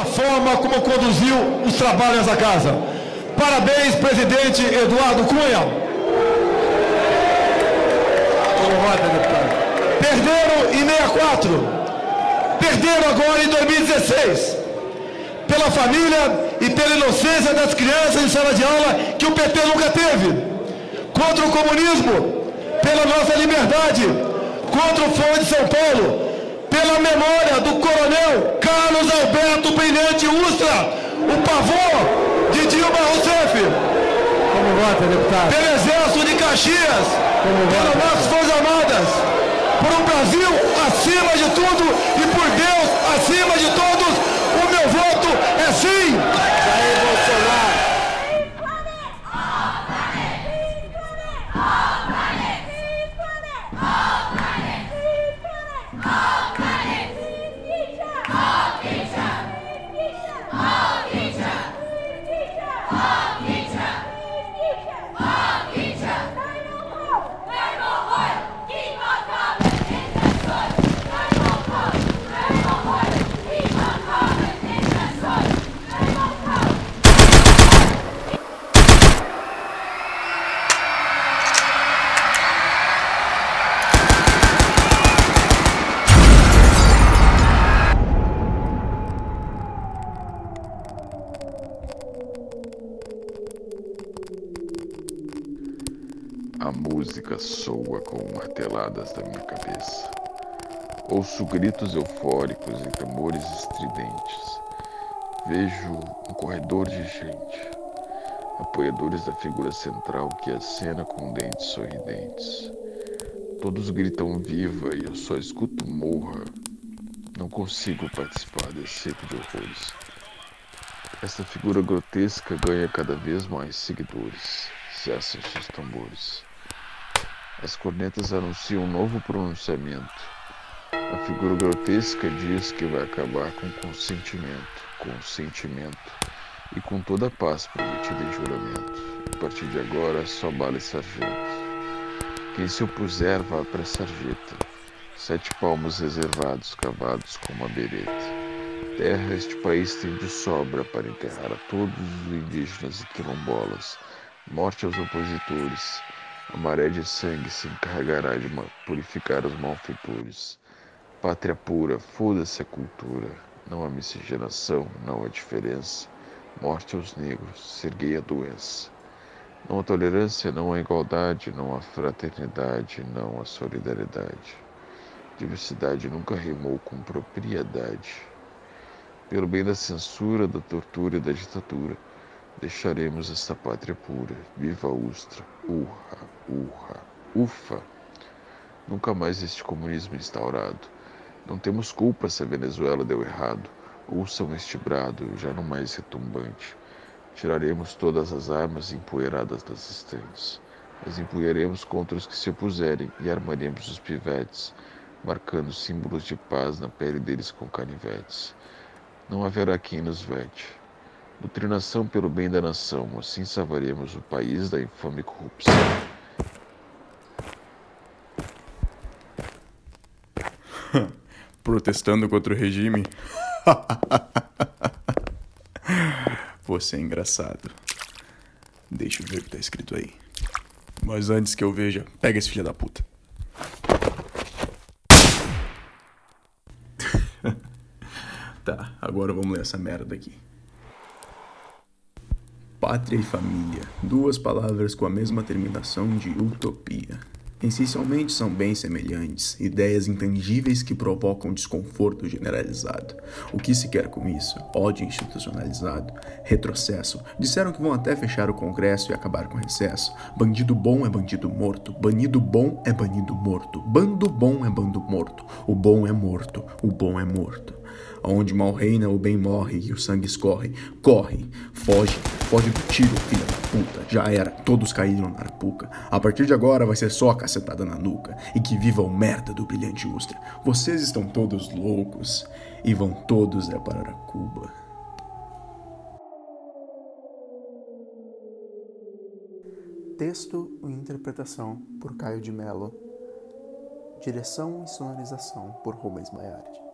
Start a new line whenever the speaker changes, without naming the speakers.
pela forma como conduziu os trabalhos da casa. Parabéns, presidente Eduardo Cunha. Perderam em 64. Perderam agora em 2016. Pela família e pela inocência das crianças em sala de aula que o PT nunca teve. Contra o comunismo, pela nossa liberdade. Contra o Fórum de São Paulo, pela memória do coronel Carlos Alberto Brilhante Ustra, o pavor de Dilma Rousseff.
Como vota, deputado?
Pelo Exército de Caxias, pelas nossas Forças Armadas, por um Brasil acima de tudo e por Deus acima de todos, o meu voto é sim.
A música soa com marteladas da minha cabeça. Ouço gritos eufóricos e tambores estridentes. Vejo um corredor de gente, apoiadores da figura central que acena com dentes sorridentes. Todos gritam viva e eu só escuto morra. Não consigo participar desse circo de horrores. Essa figura grotesca ganha cada vez mais seguidores. Cessam seus tambores. As cornetas anunciam um novo pronunciamento. A figura grotesca diz que vai acabar com consentimento, com sentimento e com toda a paz prometida em juramento. A partir de agora, só bala e sargento. Quem se opuser, vá para a sarjeta. Sete palmos reservados, cavados com uma bereta. Terra este país tem de sobra para enterrar a todos os indígenas e quilombolas. Morte aos opositores. A maré de sangue se encarregará de purificar os malfeitores. Pátria pura, foda-se a cultura. Não há miscigenação, não há diferença. Morte aos negros, serguei a doença. Não há tolerância, não há igualdade, não há fraternidade, não há solidariedade. Diversidade nunca rimou com propriedade. Pelo bem da censura, da tortura e da ditadura, deixaremos esta pátria pura. Viva a Ustra! Urra, urra, ufa! Nunca mais este comunismo instaurado. Não temos culpa se a Venezuela deu errado. Ouçam este brado, já não mais retumbante. Tiraremos todas as armas empoeiradas das estantes. As empunharemos contra os que se opuserem e armaremos os pivetes, marcando símbolos de paz na pele deles com canivetes. Não haverá quem nos vete. Doutrinação pelo bem da nação, assim salvaremos o país da infame corrupção.
Protestando contra o regime? Você é engraçado. Deixa eu ver o que tá escrito aí. Mas antes que eu veja, pega esse filho da puta. tá, agora vamos ler essa merda aqui. Pátria e família, duas palavras com a mesma terminação de utopia. Essencialmente são bem semelhantes, ideias intangíveis que provocam desconforto generalizado. O que se quer com isso? Ódio institucionalizado? Retrocesso? Disseram que vão até fechar o Congresso e acabar com o recesso. Bandido bom é bandido morto. Banido bom é banido morto. Bando bom é bando morto. O bom é morto. O bom é morto. Onde mal reina, o bem morre e o sangue escorre. Corre, foge, foge do tiro, filha da puta. Já era, todos caíram na arapuca. A partir de agora vai ser só a cacetada na nuca. E que viva o merda do brilhante Ustra. Vocês estão todos loucos e vão todos é para Cuba.
Texto e interpretação por Caio de Mello. Direção e sonorização por Rubens Maiardi.